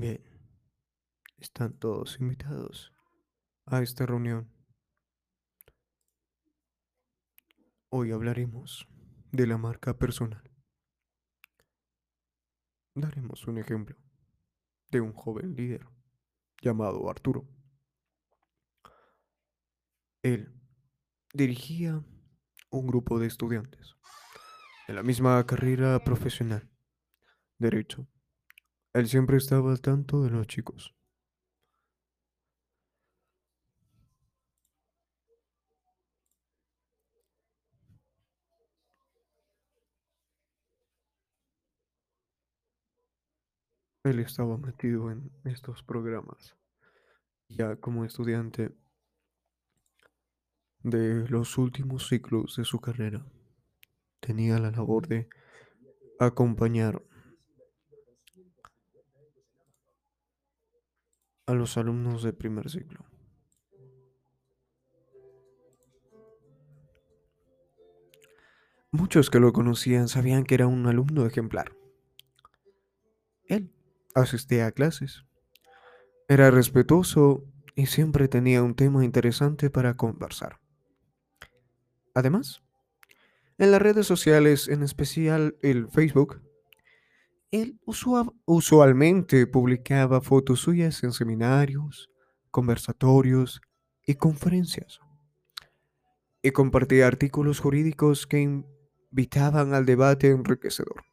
Bien, están todos invitados a esta reunión. Hoy hablaremos de la marca personal. Daremos un ejemplo de un joven líder llamado Arturo. Él dirigía un grupo de estudiantes de la misma carrera profesional, derecho. Él siempre estaba al tanto de los chicos. Él estaba metido en estos programas. Ya como estudiante de los últimos ciclos de su carrera, tenía la labor de acompañar a los alumnos de primer ciclo. Muchos que lo conocían sabían que era un alumno ejemplar. Él asistía a clases, era respetuoso y siempre tenía un tema interesante para conversar. Además, en las redes sociales, en especial el Facebook, él usualmente publicaba fotos suyas en seminarios, conversatorios y conferencias. Y compartía artículos jurídicos que invitaban al debate enriquecedor.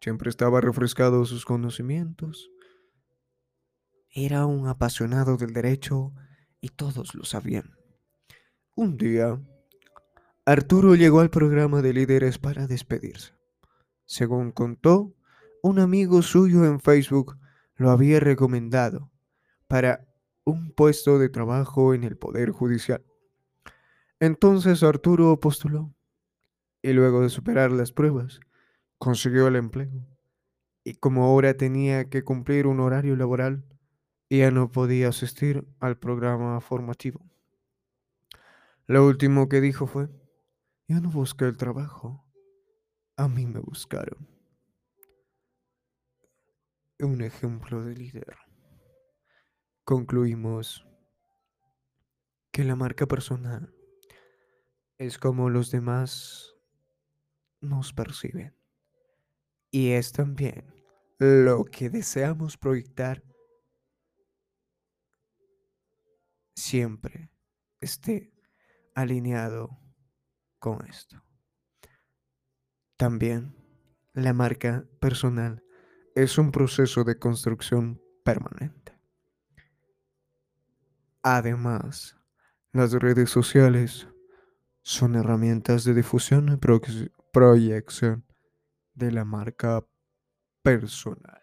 Siempre estaba refrescado sus conocimientos. Era un apasionado del derecho y todos lo sabían. Un día, Arturo llegó al programa de líderes para despedirse. Según contó, un amigo suyo en Facebook lo había recomendado para un puesto de trabajo en el Poder Judicial. Entonces Arturo postuló y luego de superar las pruebas, consiguió el empleo. Y como ahora tenía que cumplir un horario laboral, ya no podía asistir al programa formativo. Lo último que dijo fue, yo no busqué el trabajo, a mí me buscaron. Un ejemplo de líder. Concluimos que la marca personal es como los demás nos perciben. Y es también lo que deseamos proyectar siempre esté alineado con esto. También la marca personal es un proceso de construcción permanente. Además, las redes sociales son herramientas de difusión y proyección de la marca personal.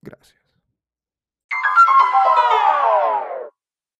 Gracias.